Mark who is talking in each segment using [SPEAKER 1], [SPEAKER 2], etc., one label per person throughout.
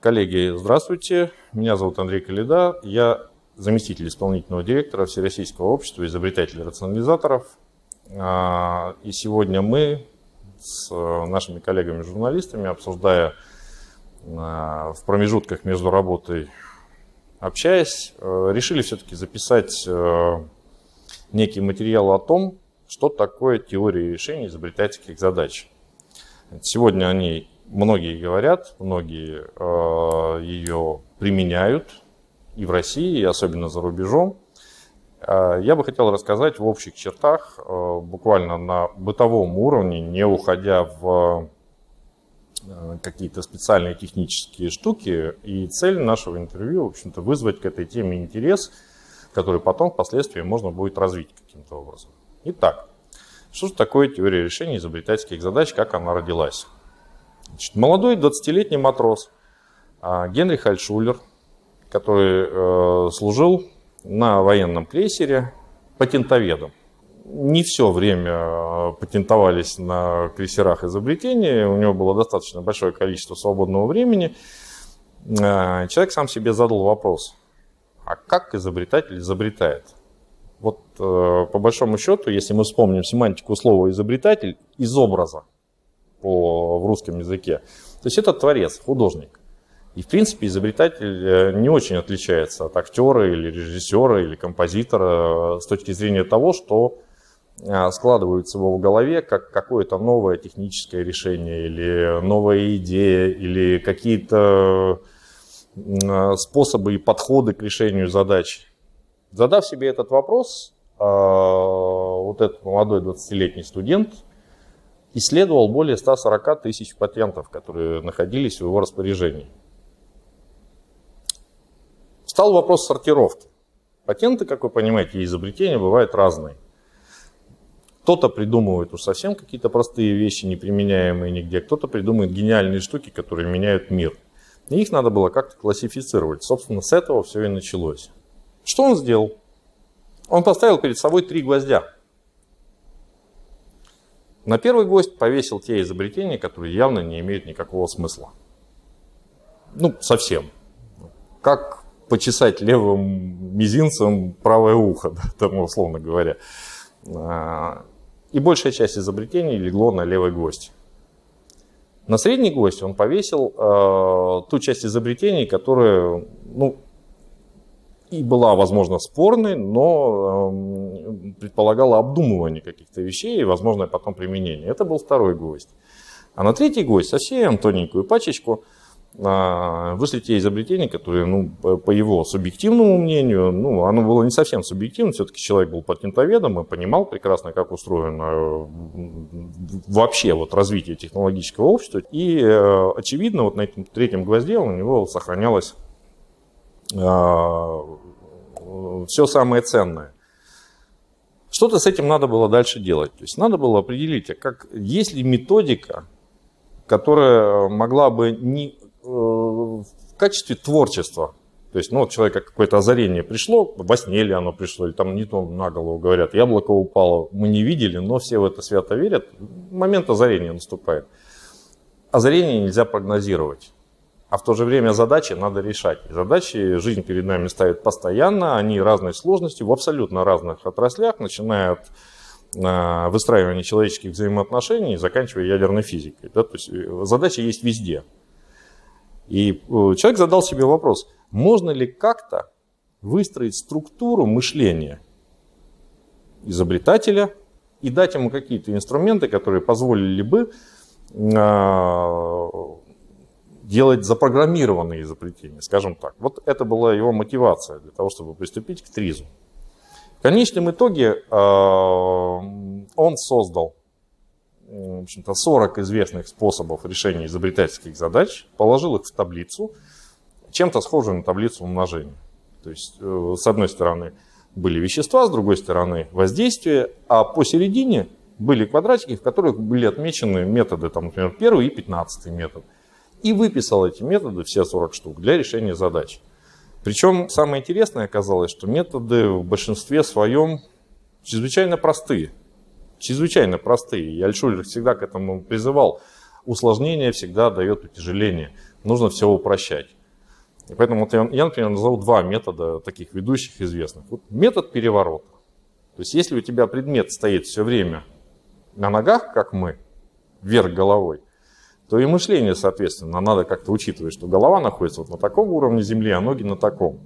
[SPEAKER 1] Коллеги, здравствуйте. Меня зовут Андрей Калида. Я заместитель исполнительного директора Всероссийского общества изобретателей рационализаторов. А, и сегодня мы с нашими коллегами-журналистами, обсуждая а, в промежутках между работой, общаясь, э, решили все-таки записать э, некий материал о том, что такое теория решения изобретательских задач. Сегодня они многие говорят, многие э, ее применяют и в России, и особенно за рубежом. Э, я бы хотел рассказать в общих чертах, э, буквально на бытовом уровне, не уходя в какие-то специальные технические штуки. И цель нашего интервью, в общем-то, вызвать к этой теме интерес, который потом впоследствии можно будет развить каким-то образом. Итак, что же такое теория решения изобретательских задач, как она родилась? Значит, молодой 20-летний матрос а, Генрих Альшулер, который э, служил на военном крейсере патентоведом. Не все время э, патентовались на крейсерах изобретения, у него было достаточно большое количество свободного времени. Э, человек сам себе задал вопрос, а как изобретатель изобретает? Вот по большому счету, если мы вспомним семантику слова изобретатель из образа, по, в русском языке. То есть это творец, художник. И, в принципе, изобретатель э, не очень отличается от актера или режиссера или композитора э, с точки зрения того, что э, складывается в голове как какое-то новое техническое решение или новая идея или какие-то способы и подходы к решению задач. Задав себе этот вопрос, вот этот молодой 20-летний студент исследовал более 140 тысяч патентов, которые находились в его распоряжении. Встал вопрос сортировки. Патенты, как вы понимаете, и изобретения бывают разные. Кто-то придумывает уж совсем какие-то простые вещи, не применяемые нигде, кто-то придумывает гениальные штуки, которые меняют мир. И их надо было как-то классифицировать. Собственно, с этого все и началось. Что он сделал? Он поставил перед собой три гвоздя. На первый гвоздь повесил те изобретения, которые явно не имеют никакого смысла. Ну, совсем. Как почесать левым мизинцем правое ухо, да, там, условно говоря. А, и большая часть изобретений легло на левый гвоздь. На средний гвоздь он повесил э, ту часть изобретений, которая ну, и была, возможно, спорной, но э, предполагала обдумывание каких-то вещей и возможное потом применение. Это был второй гвоздь. А на третий гвоздь совсем тоненькую пачечку э, вышли те изобретения, которые, ну, по его субъективному мнению, ну, оно было не совсем субъективным, все-таки человек был патентоведом и понимал прекрасно, как устроено вообще вот развитие технологического общества. И, э, очевидно, вот на этом третьем гвозде у него сохранялось все самое ценное. Что-то с этим надо было дальше делать. То есть надо было определить, а как, есть ли методика, которая могла бы не, э, в качестве творчества, то есть, ну, вот человека какое-то озарение пришло, во сне ли оно пришло, или там не то на голову говорят, яблоко упало, мы не видели, но все в это свято верят, момент озарения наступает. Озарение нельзя прогнозировать а в то же время задачи надо решать. Задачи жизнь перед нами ставит постоянно, они разной сложности в абсолютно разных отраслях, начиная от э, выстраивания человеческих взаимоотношений заканчивая ядерной физикой. Да? То есть э, задачи есть везде. И э, человек задал себе вопрос, можно ли как-то выстроить структуру мышления изобретателя и дать ему какие-то инструменты, которые позволили бы делать запрограммированные изобретения, скажем так. Вот это была его мотивация для того, чтобы приступить к ТРИЗу. В конечном итоге э, он создал в общем-то, 40 известных способов решения изобретательских задач, положил их в таблицу, чем-то схожую на таблицу умножения. То есть, э, с одной стороны, были вещества, с другой стороны, воздействие, а посередине были квадратики, в которых были отмечены методы, там, например, первый и пятнадцатый метод – и выписал эти методы, все 40 штук, для решения задач. Причем самое интересное оказалось, что методы в большинстве своем чрезвычайно простые. Чрезвычайно простые. И Альшулер всегда к этому призывал. усложнение всегда дает утяжеление. Нужно все упрощать. И поэтому вот я, я, например, назову два метода таких ведущих известных. Вот метод переворота. То есть если у тебя предмет стоит все время на ногах, как мы, вверх головой, то и мышление, соответственно, надо как-то учитывать, что голова находится вот на таком уровне земли, а ноги на таком.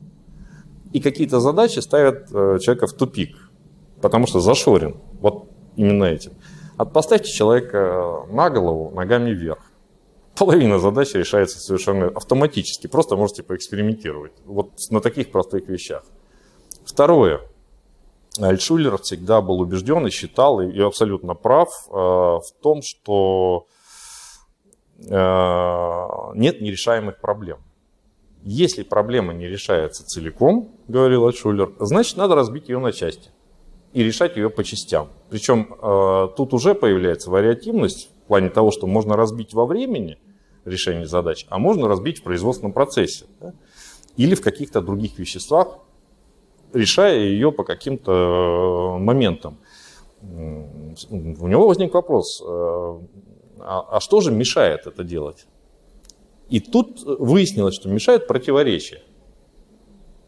[SPEAKER 1] И какие-то задачи ставят э, человека в тупик, потому что зашорен вот именно этим. От поставьте человека на голову ногами вверх. Половина задач решается совершенно автоматически, просто можете поэкспериментировать. Вот на таких простых вещах. Второе. Альтшулер всегда был убежден и считал, и абсолютно прав э, в том, что э, нет нерешаемых проблем. Если проблема не решается целиком, говорил Альтшулер, значит надо разбить ее на части и решать ее по частям. Причем э, тут уже появляется вариативность в плане того, что можно разбить во времени решение задач, а можно разбить в производственном процессе. Да? Или в каких-то других веществах, решая ее по каким-то э, моментам. У него возник вопрос, э, а, а что же мешает это делать? И тут выяснилось, что мешает противоречие.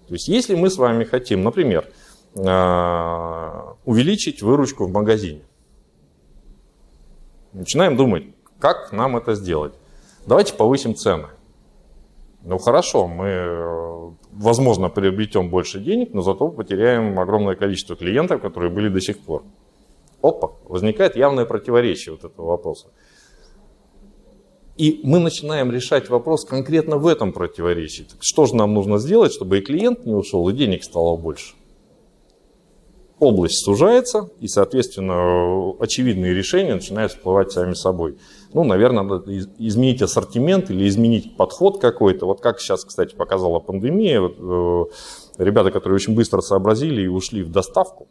[SPEAKER 1] То есть если мы с вами хотим, например, э, увеличить выручку в магазине, начинаем думать, как нам это сделать. Давайте повысим цены. Ну хорошо, мы, возможно, приобретем больше денег, но зато потеряем огромное количество клиентов, которые были до сих пор. Опа, возникает явное противоречие вот этого вопроса. И мы начинаем решать вопрос конкретно в этом противоречии. Так что же нам нужно сделать, чтобы и клиент не ушел, и денег стало больше? Область сужается, и, соответственно, очевидные решения начинают всплывать сами собой. Ну, наверное, надо изменить ассортимент или изменить подход какой-то. Вот как сейчас, кстати, показала пандемия, вот, э, ребята, которые очень быстро сообразили и ушли в доставку,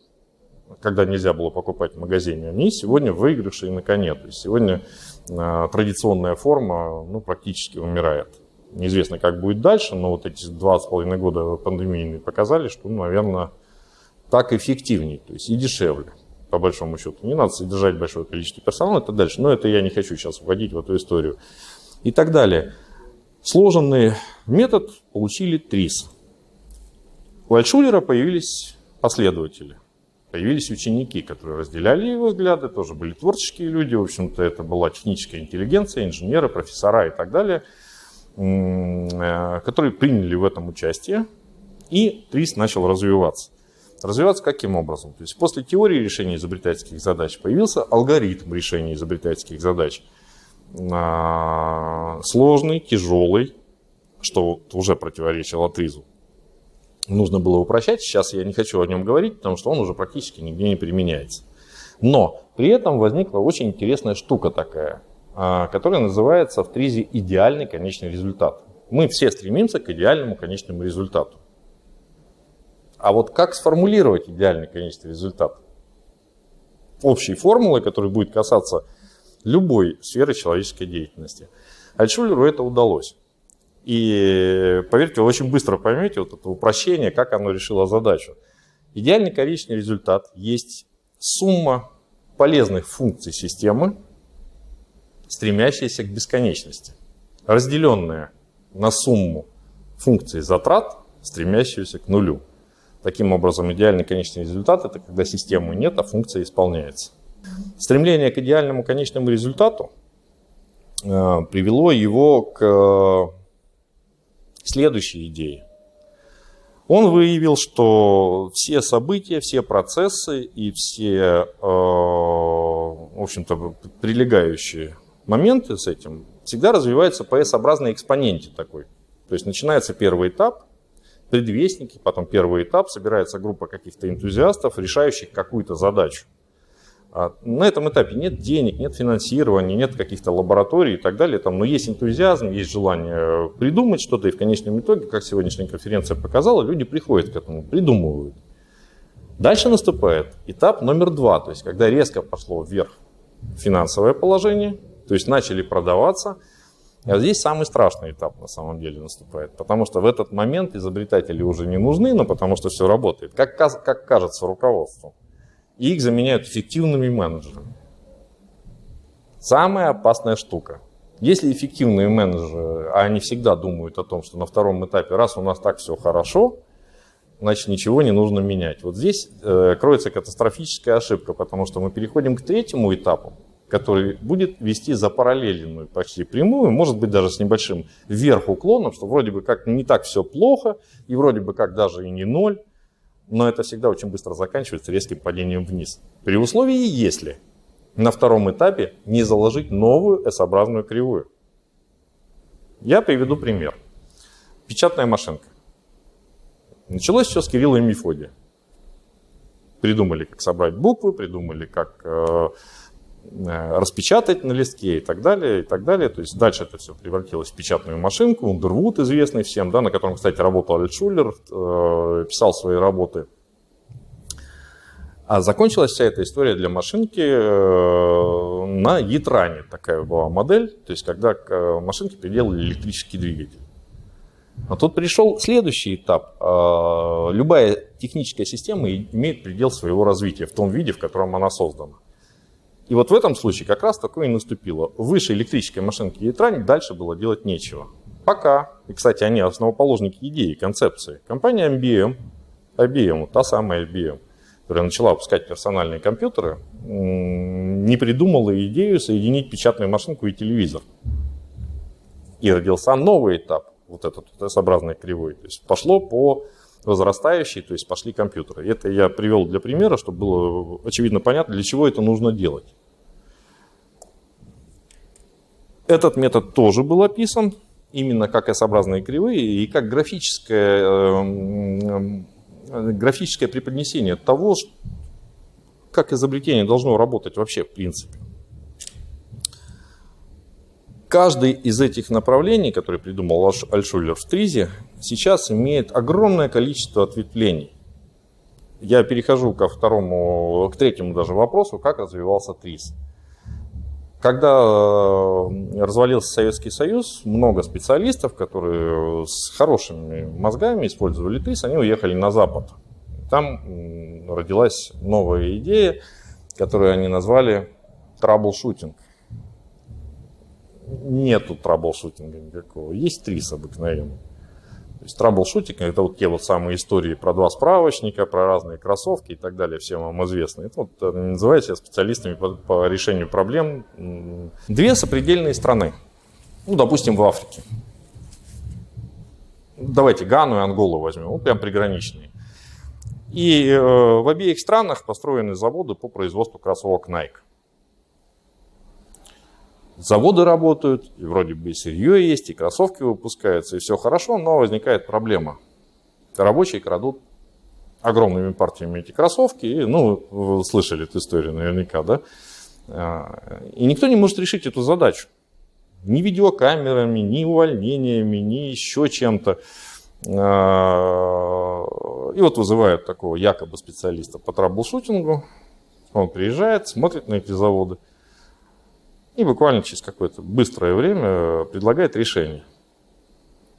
[SPEAKER 1] когда нельзя было покупать в магазине, они сегодня выигрыши на коне. То есть сегодня э, традиционная форма ну, практически умирает. Неизвестно, как будет дальше, но вот эти два с половиной года пандемийные показали, что, ну, наверное, так эффективнее, то есть и дешевле по большому счету. Не надо содержать большое количество персонала и так дальше. Но это я не хочу сейчас вводить в эту историю. И так далее. Сложенный метод получили ТРИС. У Альтшулера появились последователи. Появились ученики, которые разделяли его взгляды, тоже были творческие люди. В общем-то, это была техническая интеллигенция, инженеры, профессора и так далее, э, которые приняли в этом участие. И ТРИС начал развиваться. Развиваться каким образом? То есть после теории решения изобретательских задач появился алгоритм решения изобретательских задач. А, сложный, тяжелый, что уже противоречило АТРИЗу. Нужно было упрощать. Сейчас я не хочу о нем говорить, потому что он уже практически нигде не применяется. Но при этом возникла очень интересная штука такая, а, которая называется в ТРИЗе идеальный конечный результат. Мы все стремимся к идеальному конечному результату. А вот как сформулировать идеальный конечный результат? Общей формулы, которая будет касаться любой сферы человеческой деятельности. Альтшулеру это удалось. И поверьте, вы очень быстро поймете вот это упрощение, как оно решило задачу. Идеальный конечный результат есть сумма полезных функций системы, стремящаяся к бесконечности, разделенная на сумму функций затрат, стремящуюся к нулю. Таким образом, идеальный конечный результат – это когда системы нет, а функция исполняется. Стремление к идеальному конечному результату э, привело его к следующей идее. Он выявил, что все события, все процессы и все, э, в общем-то, прилегающие моменты с этим всегда развиваются по S-образной экспоненте такой. То есть начинается первый этап – предвестники, потом первый этап, собирается группа каких-то энтузиастов, решающих какую-то задачу. А на этом этапе нет денег, нет финансирования, нет каких-то лабораторий и так далее, но есть энтузиазм, есть желание придумать что-то, и в конечном итоге, как сегодняшняя конференция показала, люди приходят к этому, придумывают. Дальше наступает этап номер два, то есть когда резко пошло вверх финансовое положение, то есть начали продаваться – а здесь самый страшный этап на самом деле наступает, потому что в этот момент изобретатели уже не нужны, но потому что все работает, как, как кажется руководству. И их заменяют эффективными менеджерами. Самая опасная штука Если эффективные менеджеры, а они всегда думают о том, что на втором этапе, раз у нас так все хорошо, значит ничего не нужно менять. Вот здесь э, кроется катастрофическая ошибка, потому что мы переходим к третьему этапу, который будет вести за параллельную почти прямую, может быть даже с небольшим вверх уклоном, что вроде бы как не так все плохо, и вроде бы как даже и не ноль, но это всегда очень быстро заканчивается резким падением вниз. При условии, если на втором этапе не заложить новую S-образную кривую. Я приведу пример. Печатная машинка. Началось все с Кирилла и Мефодия. Придумали, как собрать буквы, придумали, как э, распечатать на листке и так далее, и так далее. То есть дальше это все превратилось в печатную машинку. Ундервуд, известный всем, да, на котором, кстати, работал Альтшулер, э, писал свои работы – а закончилась вся эта история для машинки э, на Ятране. Такая была модель, то есть когда к э, машинке приделали электрический двигатель. А тут пришел следующий этап. Э, любая техническая система имеет предел своего развития в том виде, в котором она создана. И вот в этом случае как раз такое и наступило. Выше электрической машинки Ятране дальше было делать нечего. Пока, и, кстати, они основоположники идеи, концепции. Компания IBM, IBM, та самая IBM – которая начала выпускать персональные компьютеры, не придумала идею соединить печатную машинку и телевизор. И родился новый этап, вот этот вот S-образной кривой. То есть пошло по возрастающей, то есть пошли компьютеры. Это я привел для примера, чтобы было очевидно понятно, для чего это нужно делать. Этот метод тоже был описан именно как S-образные кривые и как графическое эм, графическое преподнесение того, как изобретение должно работать вообще в принципе. Каждый из этих направлений, которые придумал Альшулер в ТРИЗе, сейчас имеет огромное количество ответвлений. Я перехожу ко второму, к третьему даже вопросу, как развивался ТРИЗ. Когда э, развалился Советский Союз, много специалистов, которые с хорошими мозгами использовали ТРИС, они уехали на Запад. Там родилась новая идея, которую они назвали troubleshooting. Нету troubleshooting а никакого, есть ТРИЗ обыкновенный. То есть troubleshooting – это вот те вот самые истории про два справочника, про разные кроссовки и так далее, всем вам известны. Это вот э, называют себя специалистами по, по решению проблем. Две сопредельные страны. Ну, допустим, в Африке. Давайте Гану и Анголу возьмем, вот прям приграничные. И э, в обеих странах построены заводы по производству кроссовок Nike. Заводы работают, и вроде бы и сырье есть, и кроссовки выпускаются, и все хорошо, но возникает проблема. Рабочие крадут огромными партиями эти кроссовки, и, ну, вы слышали эту историю наверняка, да? А, и никто не может решить эту задачу. Ни видеокамерами, ни увольнениями, ни еще чем-то. А, и вот вызывают такого якобы специалиста по траблшутингу. Он приезжает, смотрит на эти заводы – и буквально через какое-то быстрое время предлагает решение.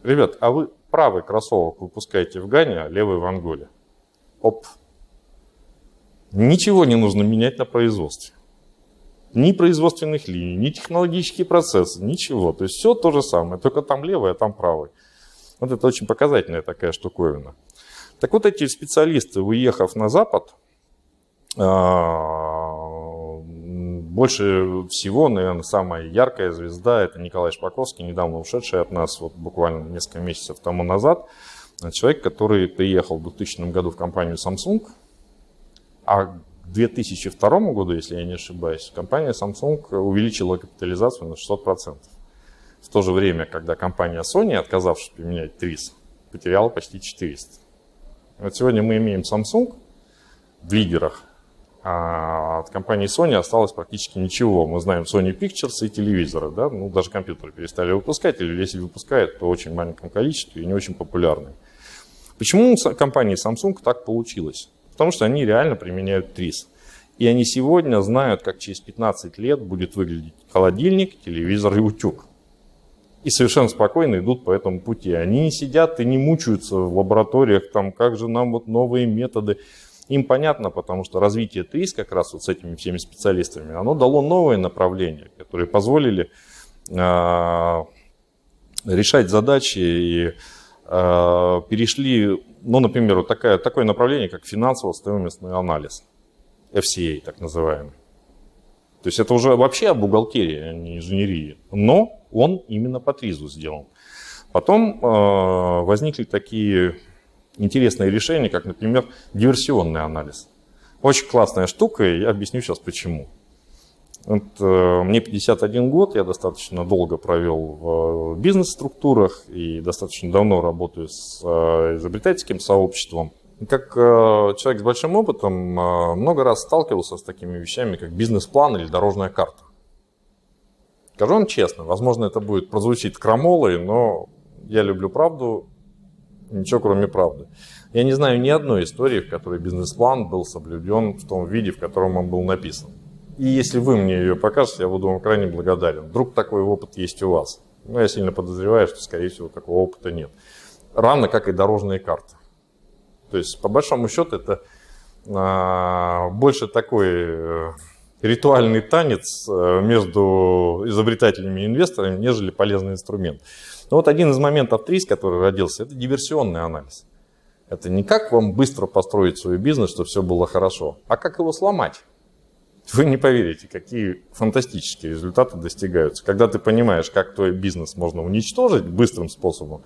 [SPEAKER 1] Ребят, а вы правый кроссовок выпускаете в Гане, а левый в Анголе. Оп. Ничего не нужно менять на производстве. Ни производственных линий, ни технологические процессы, ничего. То есть все то же самое, только там левый, а там правый. Вот это очень показательная такая штуковина. Так вот эти специалисты, уехав на Запад, а, больше всего, наверное, самая яркая звезда – это Николай Шпаковский, недавно ушедший от нас, вот буквально несколько месяцев тому назад. Человек, который приехал в 2000 году в компанию Samsung, а к 2002 году, если я не ошибаюсь, компания Samsung увеличила капитализацию на 600%. В то же время, когда компания Sony, отказавшись применять TRIS, потеряла почти 400. Вот сегодня мы имеем Samsung в лидерах а от компании Sony осталось практически ничего. Мы знаем Sony Pictures и телевизоры, да? ну, даже компьютеры перестали выпускать, или если выпускают, то в очень маленьком количестве и не очень популярные. Почему у компании Samsung так получилось? Потому что они реально применяют ТРИС. И они сегодня знают, как через 15 лет будет выглядеть холодильник, телевизор и утюг. И совершенно спокойно идут по этому пути. Они не сидят и не мучаются в лабораториях, там, как же нам вот новые методы. Им понятно, потому что развитие ТРИС как раз вот с этими всеми специалистами, оно дало новые направления, которые позволили решать задачи и перешли, ну, например, вот такая, такое направление, как финансово-стоимостный анализ, FCA так называемый. То есть это уже вообще об бухгалтерии, а не инженерии. Но он именно по ТРИЗу сделан. Потом э, возникли такие интересные решения, как, например, диверсионный анализ. Очень классная штука, и я объясню сейчас почему. Вот, э, мне 51 год, я достаточно долго провел в бизнес-структурах и достаточно давно работаю с э, изобретательским сообществом. Как э, человек с большим опытом э, много раз сталкивался с такими вещами, как бизнес-план или дорожная карта. Скажу вам честно, возможно, это будет прозвучить крамолой, но я люблю правду, ничего кроме правды. Я не знаю ни одной истории, в которой бизнес-план был соблюден в том виде, в котором он был написан. И если вы мне ее покажете, я буду вам крайне благодарен. Вдруг такой опыт есть у вас. Но я сильно подозреваю, что, скорее всего, такого опыта нет. Равно как и дорожные карты. То есть, по большому счету, это а, больше такой э, ритуальный танец э, между изобретателями и инвесторами, нежели полезный инструмент. Но вот один из моментов ТРИС, который родился, это диверсионный анализ. Это не как вам быстро построить свой бизнес, чтобы все было хорошо, а как его сломать. Вы не поверите, какие фантастические результаты достигаются. Когда ты понимаешь, как твой бизнес можно уничтожить быстрым способом,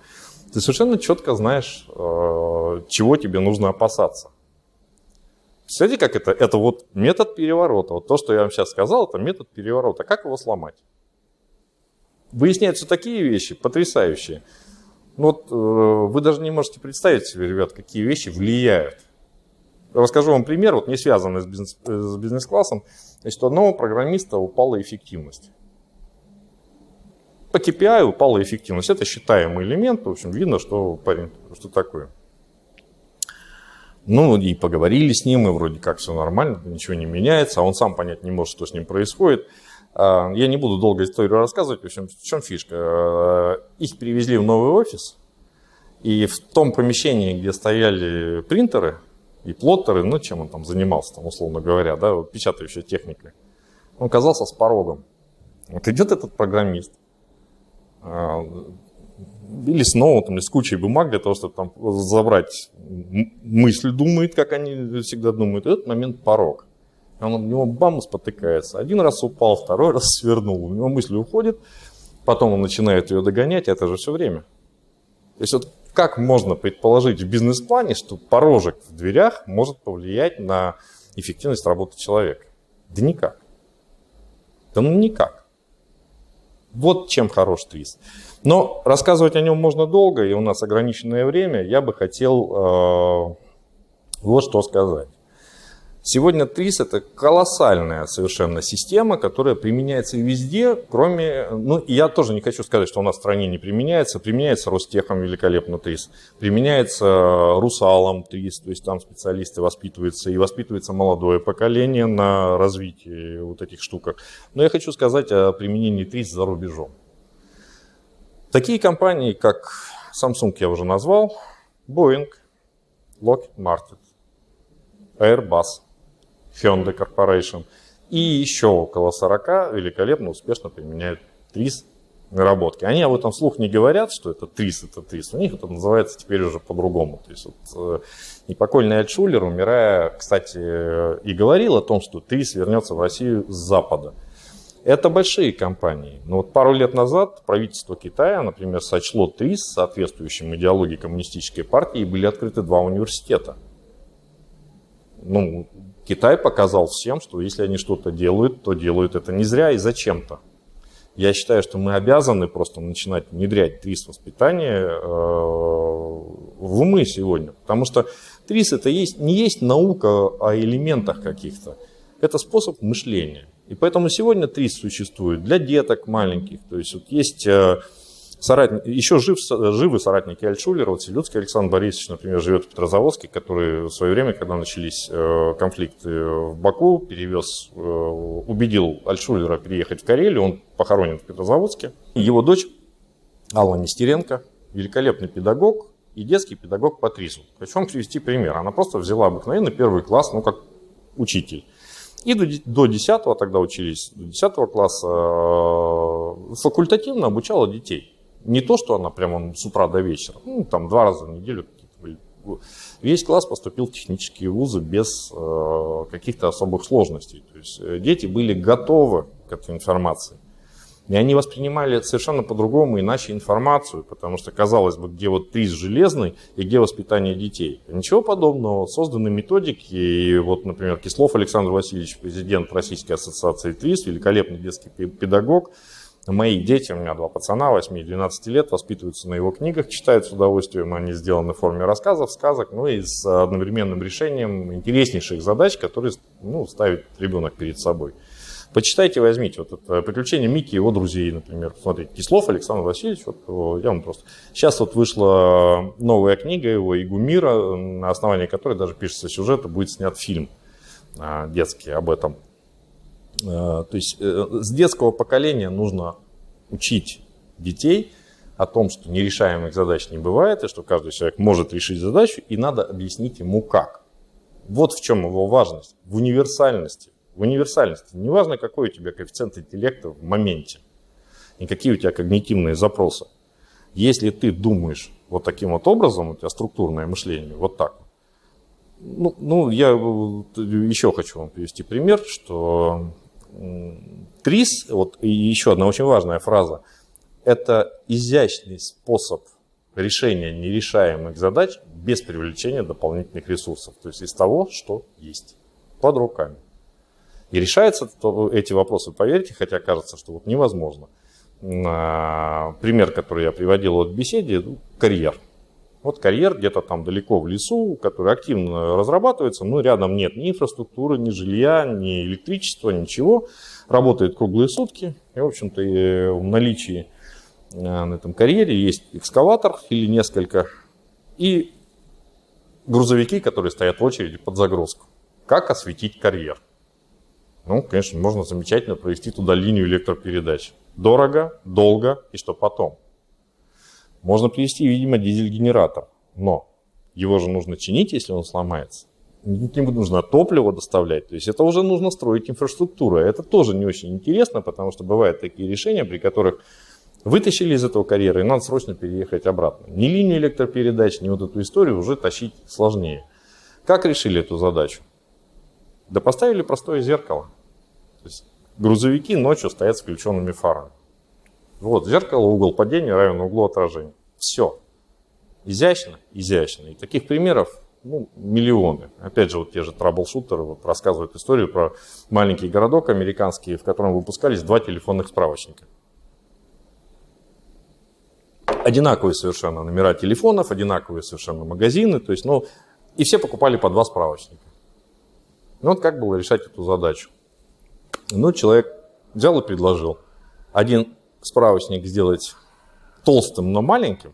[SPEAKER 1] ты совершенно четко знаешь, э, чего тебе нужно опасаться. Представляете, как это? Это вот метод переворота. Вот то, что я вам сейчас сказал, это метод переворота. Как его сломать? Выясняются такие вещи потрясающие. Ну вот э, вы даже не можете представить себе, ребят, какие вещи влияют. Расскажу вам пример, вот не связанный с, бизнес, с бизнес-классом. Значит, у одного программиста упала эффективность. По KPI упала эффективность. Это считаемый элемент. В общем, видно, что парень, что такое. Ну, и поговорили с ним, и вроде как все нормально, ничего не меняется, а он сам понять не может, что с ним происходит. А, я не буду долго историю рассказывать, в общем, в чем фишка. А, их перевезли в новый офис, и в том помещении, где стояли принтеры и плоттеры, ну, чем он там занимался, там, условно говоря, да, вот, печатающая техника, он оказался с порогом. Вот идет этот программист, а, или с ноутом, или с кучей бумаг для того, чтобы там забрать мысль, думает, как они всегда думают. И этот момент порог. Он в него бам, спотыкается. Один раз упал, второй раз свернул. У него мысль уходит, потом он начинает ее догонять, это же все время. То есть вот как можно предположить в бизнес-плане, что порожек в дверях может повлиять на эффективность работы человека? Да никак. Да ну никак. Вот чем хорош твист. Но рассказывать о нем можно долго, и у нас ограниченное время. Я бы хотел э, вот что сказать. Сегодня ТРИС это колоссальная совершенно система, которая применяется везде, кроме... Ну, я тоже не хочу сказать, что у нас в стране не применяется. Применяется Ростехом великолепно ТРИС. Применяется Русалом ТРИС, то есть там специалисты воспитываются. И воспитывается молодое поколение на развитии вот этих штуках. Но я хочу сказать о применении ТРИС за рубежом. Такие компании, как Samsung я уже назвал, Boeing, Lockheed Martin, Airbus, Hyundai Corporation и еще около 40 великолепно, успешно применяют ТРИС наработки. Они об этом слух не говорят, что это ТРИС, это ТРИС. У них это называется теперь уже по-другому. То есть вот, э, непокойный Альтшулер, умирая, кстати, и говорил о том, что ТРИС вернется в Россию с Запада. Это большие компании. Но вот пару лет назад правительство Китая, например, сочло ТРИС соответствующим идеологии коммунистической партии, и были открыты два университета. Ну, Китай показал всем, что если они что-то делают, то делают это не зря и зачем-то. Я считаю, что мы обязаны просто начинать внедрять ТРИС воспитание э, в умы сегодня. Потому что ТРИС это есть, не есть наука о элементах каких-то. Это способ мышления. И поэтому сегодня ТРИС существует для деток маленьких. То есть вот есть э, соратник, еще жив, живы соратники Альтшулера. Вот Селюцкий Александр Борисович, например, живет в Петрозаводске, который в свое время, когда начались э, конфликты в Баку, перевез, э, убедил Альтшулера переехать в Карелию. Он похоронен в Петрозаводске. Его дочь Алла Нестеренко, великолепный педагог и детский педагог по ТРИСу. Хочу вам привести пример. Она просто взяла обыкновенный первый класс, ну как учитель. И до, до 10 тогда учились, до 10 класса э, факультативно обучала детей. Не то, что она прямо с утра до вечера, ну, там два раза в неделю. Весь класс поступил в технические вузы без э, каких-то особых сложностей. То есть э, дети были готовы к этой информации. И они воспринимали совершенно по-другому, иначе информацию, потому что, казалось бы, где вот приз железный и где воспитание детей. Ничего подобного. Созданы методики, и вот, например, Кислов Александр Васильевич, президент Российской ассоциации ТРИС, великолепный детский педагог, Мои дети, у меня два пацана, 8 и 12 лет, воспитываются на его книгах, читают с удовольствием, они сделаны в форме рассказов, сказок, ну и с одновременным решением интереснейших задач, которые ну, ставит ребенок перед собой. Почитайте, возьмите. Вот это «Приключения Микки и его друзей», например. Смотрите, Кислов Александр Васильевич, вот я вам просто... Сейчас вот вышла новая книга его «Игумира», на основании которой даже пишется сюжет, и будет снят фильм а, детский об этом. А, то есть э, с детского поколения нужно учить детей о том, что нерешаемых задач не бывает, и что каждый человек может решить задачу, и надо объяснить ему как. Вот в чем его важность, в универсальности в универсальности. Неважно, какой у тебя коэффициент интеллекта в моменте и какие у тебя когнитивные запросы. Если ты думаешь вот таким вот образом, у тебя структурное мышление, вот так. Ну, ну я еще хочу вам привести пример, что ТРИС, вот еще одна очень важная фраза, это изящный способ решения нерешаемых задач без привлечения дополнительных ресурсов, то есть из того, что есть под руками. И решаются эти вопросы, поверьте, хотя кажется, что вот невозможно. А, пример, который я приводил вот в беседе, ну, карьер. Вот карьер где-то там далеко в лесу, который активно разрабатывается, но рядом нет ни инфраструктуры, ни жилья, ни электричества, ничего. Работает круглые сутки. И, в общем-то, в наличии э, на этом карьере есть экскаватор или несколько, и грузовики, которые стоят в очереди под загрузку. Как осветить карьер? Ну, конечно, можно замечательно провести туда линию электропередач. Дорого, долго и что потом. Можно привести, видимо, дизель-генератор, но его же нужно чинить, если он сломается. Ему нужно топливо доставлять, то есть это уже нужно строить инфраструктуру. Это тоже не очень интересно, потому что бывают такие решения, при которых вытащили из этого карьера и надо срочно переехать обратно. Ни линию электропередач, ни вот эту историю уже тащить сложнее. Как решили эту задачу? Да поставили простое зеркало. То есть грузовики ночью стоят с включенными фарами. Вот, зеркало, угол падения равен углу отражения. Все. Изящно? Изящно. И таких примеров ну, миллионы. Опять же, вот те же траблшутеры вот рассказывают историю про маленький городок американский, в котором выпускались два телефонных справочника. Одинаковые совершенно номера телефонов, одинаковые совершенно магазины, то есть, ну, и все покупали по два справочника. Ну, вот как было решать эту задачу? Ну, человек взял и предложил. Один справочник сделать толстым, но маленьким,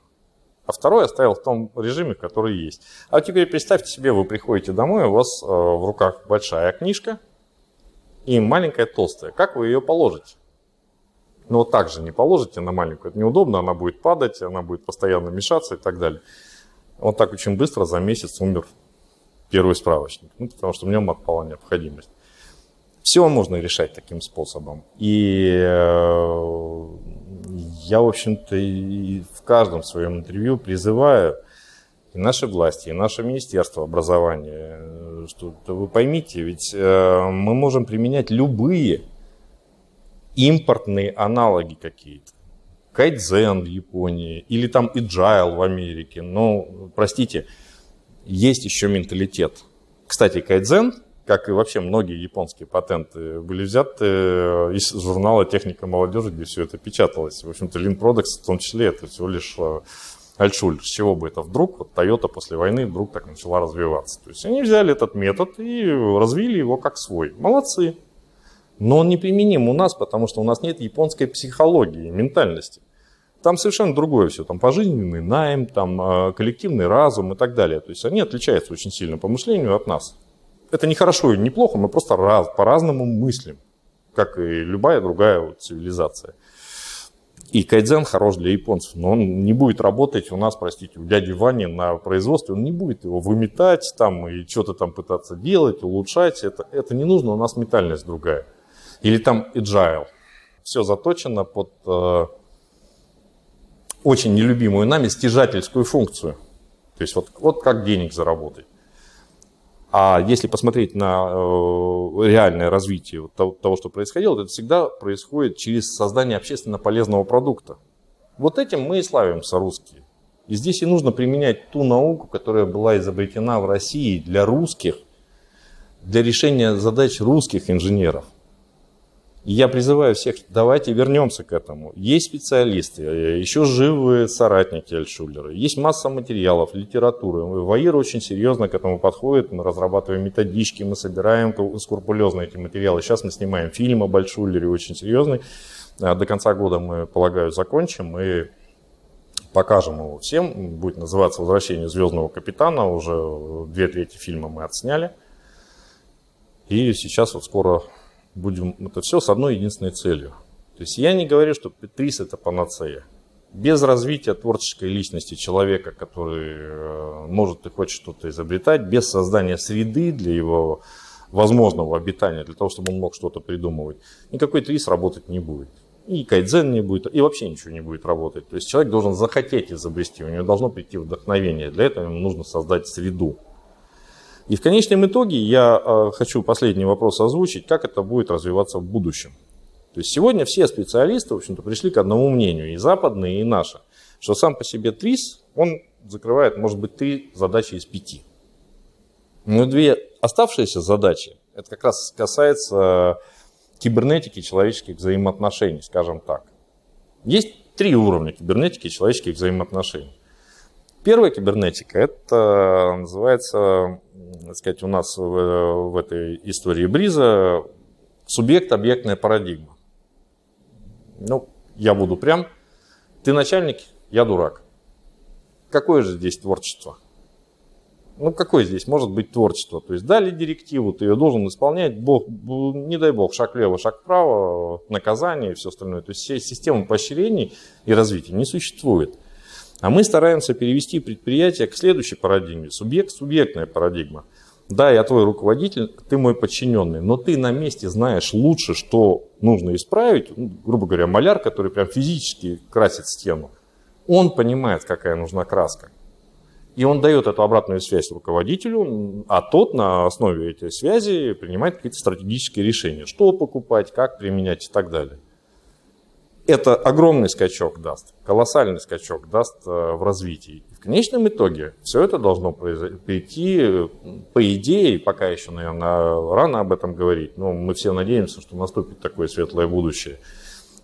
[SPEAKER 1] а второй оставил в том режиме, который есть. А теперь представьте себе, вы приходите домой, у вас э, в руках большая книжка и маленькая толстая. Как вы ее положите? Ну вот так же не положите на маленькую, это неудобно, она будет падать, она будет постоянно мешаться и так далее. Вот так очень быстро за месяц умер первый справочник, ну, потому что в нем отпала необходимость. Все можно решать таким способом. И э, я, в общем-то, и в каждом своем интервью призываю и наши власти, и наше Министерство образования, э, что вы поймите, ведь э, мы можем применять любые импортные аналоги какие-то. Кайдзен в Японии или там Agile в Америке. Но, простите, есть еще менталитет. Кстати, кайдзен, как и вообще многие японские патенты, были взяты э, из журнала «Техника молодежи», где все это печаталось. В общем-то, Products в том числе это всего лишь э, Альшуль. С чего бы это вдруг, вот Toyota после войны вдруг так начала развиваться. То есть они взяли этот метод и развили его как свой. Молодцы. Но он неприменим у нас, потому что у нас нет японской психологии, ментальности. Там совершенно другое все, там пожизненный найм, там а, коллективный разум и так далее. То есть они отличаются очень сильно по мышлению от нас. Это не хорошо и не плохо, мы просто раз, по-разному мыслим, как и любая другая вот цивилизация. И кайдзен хорош для японцев, но он не будет работать у нас, простите, у дяди Вани на производстве, он не будет его выметать там и что-то там пытаться делать, улучшать. Это, это не нужно, у нас метальность другая. Или там agile. Все заточено под э, очень нелюбимую нами стяжательскую функцию. То есть вот, вот как денег заработать. А если посмотреть на э, реальное развитие того, что происходило, это всегда происходит через создание общественно полезного продукта. Вот этим мы и славимся русские. И здесь и нужно применять ту науку, которая была изобретена в России для русских, для решения задач русских инженеров. Я призываю всех, давайте вернемся к этому. Есть специалисты, еще живые соратники Альшулера, есть масса материалов, литературы. ВАИР очень серьезно к этому подходит, мы разрабатываем методички, мы собираем скрупулезно эти материалы. Сейчас мы снимаем фильм об Альшулере очень серьезный. А до конца года мы, полагаю, закончим и покажем его всем. Будет называться «Возвращение звездного капитана». Уже две трети фильма мы отсняли. И сейчас вот скоро будем это все с одной единственной целью. То есть я не говорю, что Петрис это панацея. Без развития творческой личности человека, который э, может и хочет что-то изобретать, без создания среды для его возможного обитания, для того, чтобы он мог что-то придумывать, никакой ТРИС работать не будет. И кайдзен не будет, и вообще ничего не будет работать. То есть человек должен захотеть изобрести, у него должно прийти вдохновение. Для этого ему нужно создать среду. И в конечном итоге я э, хочу последний вопрос озвучить, как это будет развиваться в будущем. То есть сегодня все специалисты, в общем-то, пришли к одному мнению, и западные, и наши, что сам по себе ТРИС, он закрывает, может быть, три задачи из пяти. Но две оставшиеся задачи, это как раз касается кибернетики человеческих взаимоотношений, скажем так. Есть три уровня кибернетики человеческих взаимоотношений. Первая кибернетика, это называется, так сказать, у нас в, в этой истории Бриза субъект-объектная парадигма. Ну, я буду прям. Ты начальник, я дурак. Какое же здесь творчество? Ну, какое здесь может быть творчество? То есть дали директиву, ты ее должен исполнять, бог, не дай бог, шаг влево, шаг вправо, наказание и все остальное. То есть системы поощрений и развития не существует. А мы стараемся перевести предприятие к следующей парадигме. Субъект-субъектная парадигма. Да, я твой руководитель, ты мой подчиненный, но ты на месте знаешь лучше, что нужно исправить. Ну, грубо говоря, маляр, который прям физически красит стену, он понимает, какая нужна краска. И он дает эту обратную связь руководителю, а тот на основе этой связи принимает какие-то стратегические решения, что покупать, как применять и так далее это огромный скачок даст, колоссальный скачок даст э, в развитии. В конечном итоге все это должно прийти, по идее, пока еще, наверное, рано об этом говорить, но мы все надеемся, что наступит такое светлое будущее.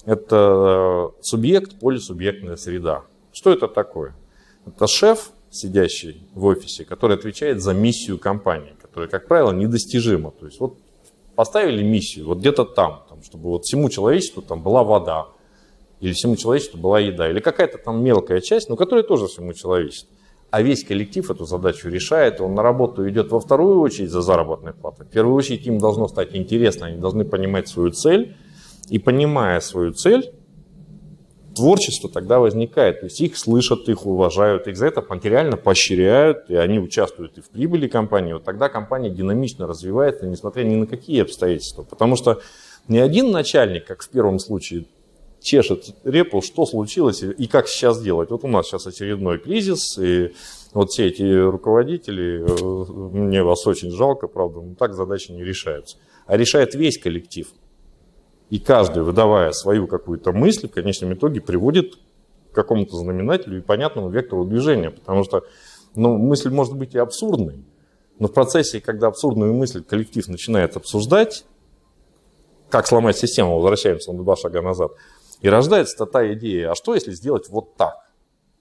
[SPEAKER 1] Это э, субъект, полисубъектная среда. Что это такое? Это шеф, сидящий в офисе, который отвечает за миссию компании, которая, как правило, недостижима. То есть вот поставили миссию вот где-то там, там, чтобы вот всему человечеству там была вода, или всему человечеству была еда, или какая-то там мелкая часть, но которая тоже всему человечеству. А весь коллектив эту задачу решает, он на работу идет во вторую очередь за заработной платой. В первую очередь им должно стать интересно, они должны понимать свою цель, и понимая свою цель, творчество тогда возникает. То есть их слышат, их уважают, их за это материально поощряют, и они участвуют и в прибыли компании. Вот тогда компания динамично развивается, несмотря ни на какие обстоятельства. Потому что ни один начальник, как в первом случае, чешет репу, что случилось и как сейчас делать. Вот у нас сейчас очередной кризис, и вот все эти руководители, э, мне вас очень жалко, правда, но так задачи не решаются. А решает весь коллектив. И каждый, выдавая свою какую-то мысль, в конечном итоге приводит к какому-то знаменателю и понятному вектору движения. Потому что ну, мысль может быть и абсурдной, но в процессе, когда абсурдную мысль коллектив начинает обсуждать, как сломать систему, возвращаемся на два шага назад, и рождается та идея, а что если сделать вот так?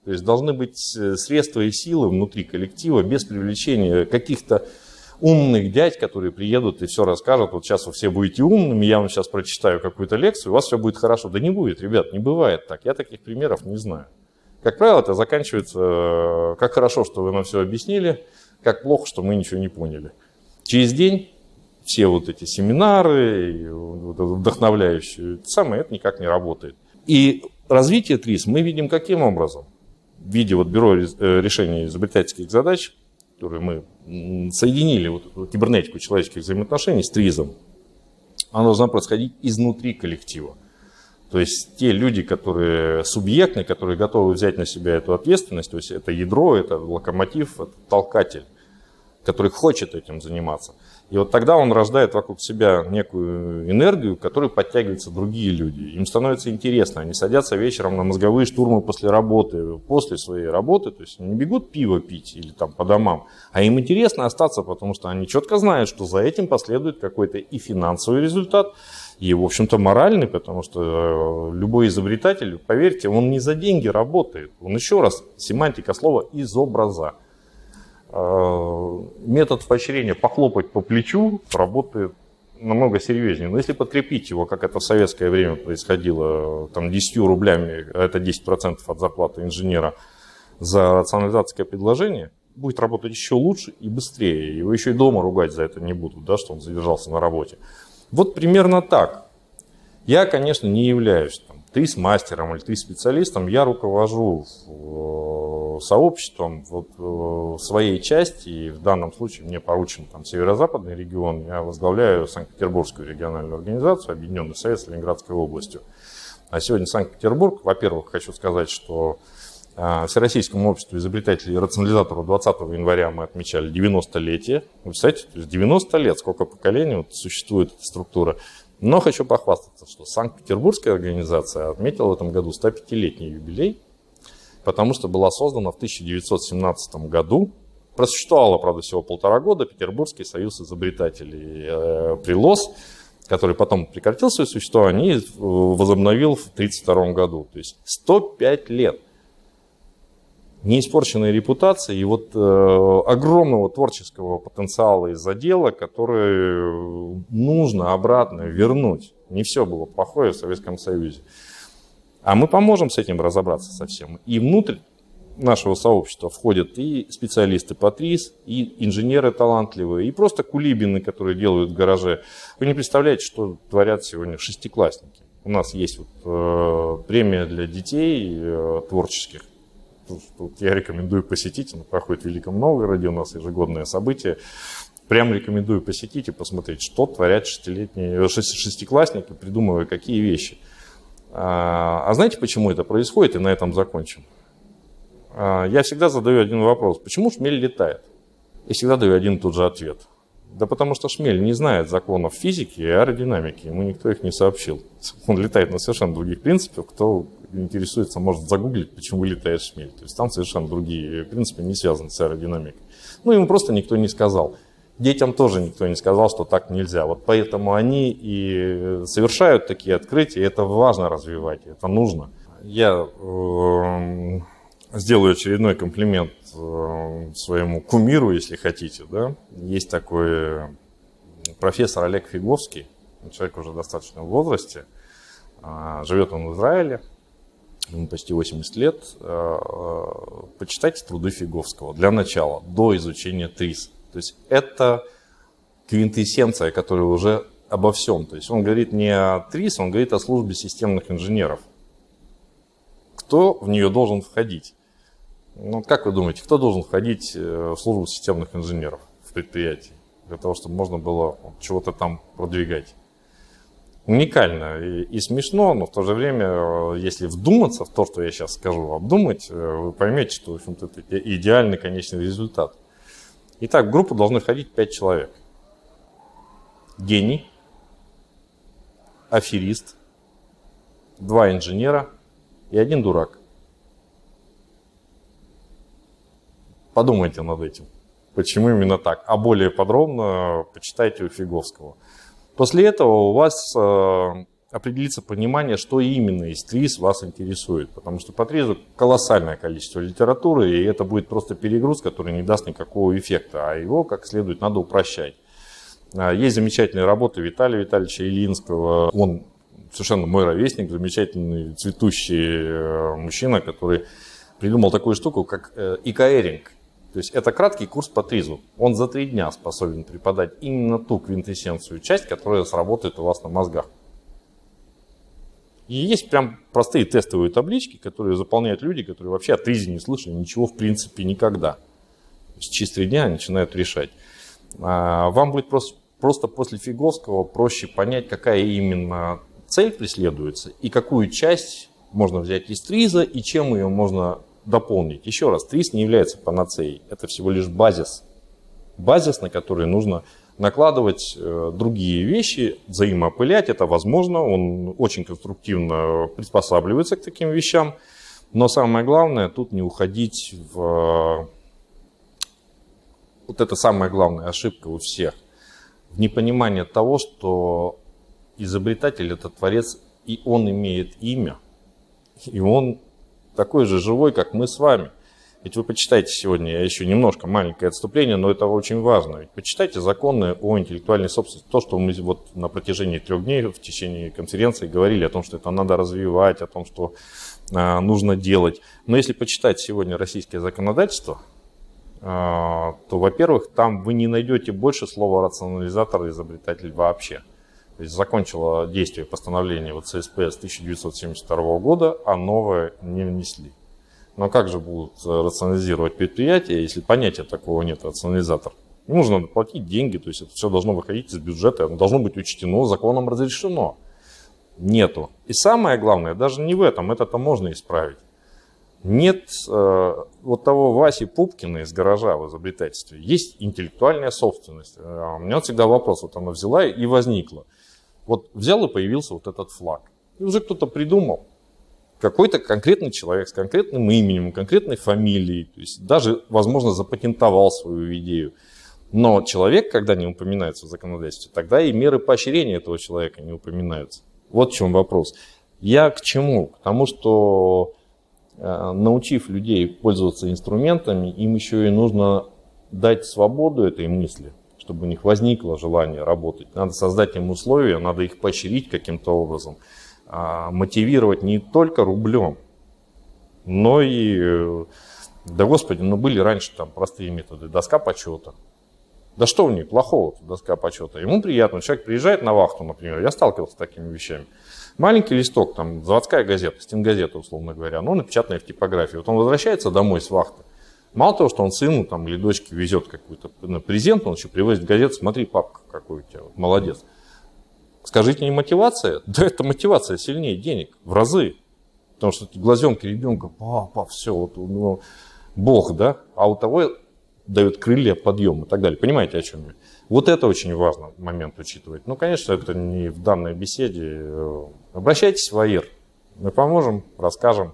[SPEAKER 1] То есть должны быть э, средства и силы внутри коллектива без привлечения каких-то умных дядь, которые приедут и все расскажут. Вот сейчас вы все будете умными, я вам сейчас прочитаю какую-то лекцию, у вас все будет хорошо. Да не будет, ребят, не бывает так. Я таких примеров не знаю. Как правило, это заканчивается, э, как хорошо, что вы нам все объяснили, как плохо, что мы ничего не поняли. Через день все вот эти семинары, вдохновляющие, самое это никак не работает. И развитие ТРИС мы видим каким образом? В виде вот бюро э, решения изобретательских задач, которые мы соединили вот эту кибернетику человеческих взаимоотношений с ТРИЗом, она должна происходить изнутри коллектива. То есть те люди, которые субъектны, которые готовы взять на себя эту ответственность, то есть это ядро, это локомотив, это толкатель, который хочет этим заниматься – и вот тогда он рождает вокруг себя некую энергию, к которой подтягиваются другие люди. Им становится интересно. Они садятся вечером на мозговые штурмы после работы, после своей работы. То есть не бегут пиво пить или там по домам. А им интересно остаться, потому что они четко знают, что за этим последует какой-то и финансовый результат, и, в общем-то, моральный, потому что э, любой изобретатель, поверьте, он не за деньги работает. Он еще раз, семантика слова из образа. Э, метод поощрения похлопать по плечу работает намного серьезнее. Но если подкрепить его, как это в советское время происходило, там 10 рублями, а это 10% от зарплаты инженера, за рационализацию предложения, будет работать еще лучше и быстрее. Его еще и дома ругать за это не будут, да, что он задержался на работе. Вот примерно так. Я, конечно, не являюсь ты с мастером или ты специалистом, я руковожу сообществом вот, в своей части, и в данном случае мне поручен там, северо-западный регион, я возглавляю Санкт-Петербургскую региональную организацию, Объединенный Совет с Ленинградской областью. А сегодня Санкт-Петербург, во-первых, хочу сказать, что а, Всероссийскому обществу изобретателей и рационализаторов 20 января мы отмечали 90-летие. Вы представляете, то есть 90 лет, сколько поколений вот существует эта структура. Но хочу похвастаться, что Санкт-Петербургская организация отметила в этом году 105-летний юбилей потому что была создана в 1917 году. Просуществовала, правда, всего полтора года Петербургский союз изобретателей э, «Прилос», который потом прекратил свое существование и возобновил в 1932 году. То есть 105 лет неиспорченной репутации и вот э, огромного творческого потенциала из-за дела, который нужно обратно вернуть. Не все было плохое в Советском Союзе. А мы поможем с этим разобраться совсем. И внутрь нашего сообщества входят и специалисты по ТРИС, и инженеры талантливые, и просто кулибины, которые делают в гараже. Вы не представляете, что творят сегодня шестиклассники. У нас есть вот, э, премия для детей э, творческих. Тут, я рекомендую посетить, она проходит в Великом Новгороде, у нас ежегодное событие. Прям рекомендую посетить и посмотреть, что творят шестилетние, шестиклассники, придумывая какие вещи. А, а знаете, почему это происходит, и на этом закончим? А, я всегда задаю один вопрос. Почему шмель летает? И всегда даю один и тот же ответ. Да потому что шмель не знает законов физики и аэродинамики, ему никто их не сообщил. Он летает на совершенно других принципах. Кто интересуется, может загуглить, почему летает шмель. То есть там совершенно другие принципы, не связаны с аэродинамикой. Ну, ему просто никто не сказал. Детям тоже никто не сказал, что так нельзя. Вот поэтому они и совершают такие открытия, это важно развивать, это нужно. Я э, сделаю очередной комплимент э, своему кумиру, если хотите. Да? Есть такой профессор Олег Фиговский, человек уже достаточно в возрасте, э, живет он в Израиле, ему почти 80 лет. Э, э, почитайте труды Фиговского для начала, до изучения ТРИС. То есть это квинтэссенция, которая уже обо всем. То есть он говорит не о ТРИС, он говорит о службе системных инженеров. Кто в нее должен входить? Ну, как вы думаете, кто должен входить э, в службу системных инженеров в предприятии? Для того, чтобы можно было чего-то там продвигать. Уникально и, и смешно, но в то же время, э, если вдуматься в то, что я сейчас скажу, обдумать, э, вы поймете, что в общем-то, это идеальный конечный результат. Итак, в группу должны входить 5 человек. Гений, аферист, два инженера и один дурак. Подумайте над этим. Почему именно так? А более подробно почитайте у Фиговского. После этого у вас э, определиться понимание, что именно из ТРИС вас интересует. Потому что по ТРИЗу колоссальное количество литературы, и это будет просто перегруз, который не даст никакого эффекта, а его как следует надо упрощать. А, есть замечательные работы Виталия Витальевича Ильинского. Он совершенно мой ровесник, замечательный цветущий э, мужчина, который придумал такую штуку, как э, икаэринг. То есть это краткий курс по ТРИЗу. Он за три дня способен преподать именно ту квинтэссенцию часть, которая сработает у вас на мозгах. И есть прям простые тестовые таблички, которые заполняют люди, которые вообще от ризи не слышали ничего в принципе никогда. С чистого дня начинают решать. А, вам будет просто, просто после Фиговского проще понять, какая именно цель преследуется и какую часть можно взять из ТРИЗа и чем ее можно дополнить. Еще раз, ТРИЗ не является панацеей, это всего лишь базис. Базис, на который нужно накладывать э, другие вещи, взаимоопылять, это возможно, он очень конструктивно приспосабливается к таким вещам, но самое главное тут не уходить в... Вот это самая главная ошибка у всех, в непонимание того, что изобретатель это творец, и он имеет имя, и он такой же живой, как мы с вами. Ведь вы почитайте сегодня, я еще немножко маленькое отступление, но это очень важно. Ведь почитайте законы о интеллектуальной собственности. То, что мы вот на протяжении трех дней в течение конференции говорили о том, что это надо развивать, о том, что э, нужно делать. Но если почитать сегодня российское законодательство, э, то, во-первых, там вы не найдете больше слова рационализатор изобретатель вообще. То есть закончило действие постановления вот ЦСП с 1972 года, а новое не внесли. Но как же будут э, рационализировать предприятия, если понятия такого нет, рационализатор? нужно платить деньги, то есть это все должно выходить из бюджета, оно должно быть учтено, законом разрешено. Нету. И самое главное, даже не в этом, это-то можно исправить. Нет э, вот того Васи Пупкина из гаража в изобретательстве. Есть интеллектуальная собственность. Э, у меня всегда вопрос, вот она взяла и возникла. Вот взял и появился вот этот флаг. И уже кто-то придумал какой-то конкретный человек с конкретным именем, конкретной фамилией, то есть даже, возможно, запатентовал свою идею. Но человек, когда не упоминается в законодательстве, тогда и меры поощрения этого человека не упоминаются. Вот в чем вопрос. Я к чему? К тому, что э, научив людей пользоваться инструментами, им еще и нужно дать свободу этой мысли, чтобы у них возникло желание работать. Надо создать им условия, надо их поощрить каким-то образом. А, мотивировать не только рублем, но и, э, да господи, ну были раньше там простые методы, доска почета. Да что в ней плохого, доска почета? Ему приятно, человек приезжает на вахту, например, я сталкивался с такими вещами. Маленький листок, там, заводская газета, стенгазета, условно говоря, но напечатанная в типографии. Вот он возвращается домой с вахты. Мало того, что он сыну там, или дочке везет какой-то презент, он еще привозит газету, смотри, папка какой у тебя, вот, молодец. Скажите, не мотивация? Да это мотивация сильнее денег, в разы. Потому что глазенки ребенка, папа, все, вот у него Бог, да, а у того дает крылья, подъем и так далее. Понимаете, о чем я? Вот это очень важно момент учитывать. Ну, конечно, это не в данной беседе. Обращайтесь в АИР. Мы поможем, расскажем.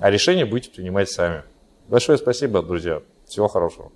[SPEAKER 1] А решение будете принимать сами. Большое спасибо, друзья. Всего хорошего.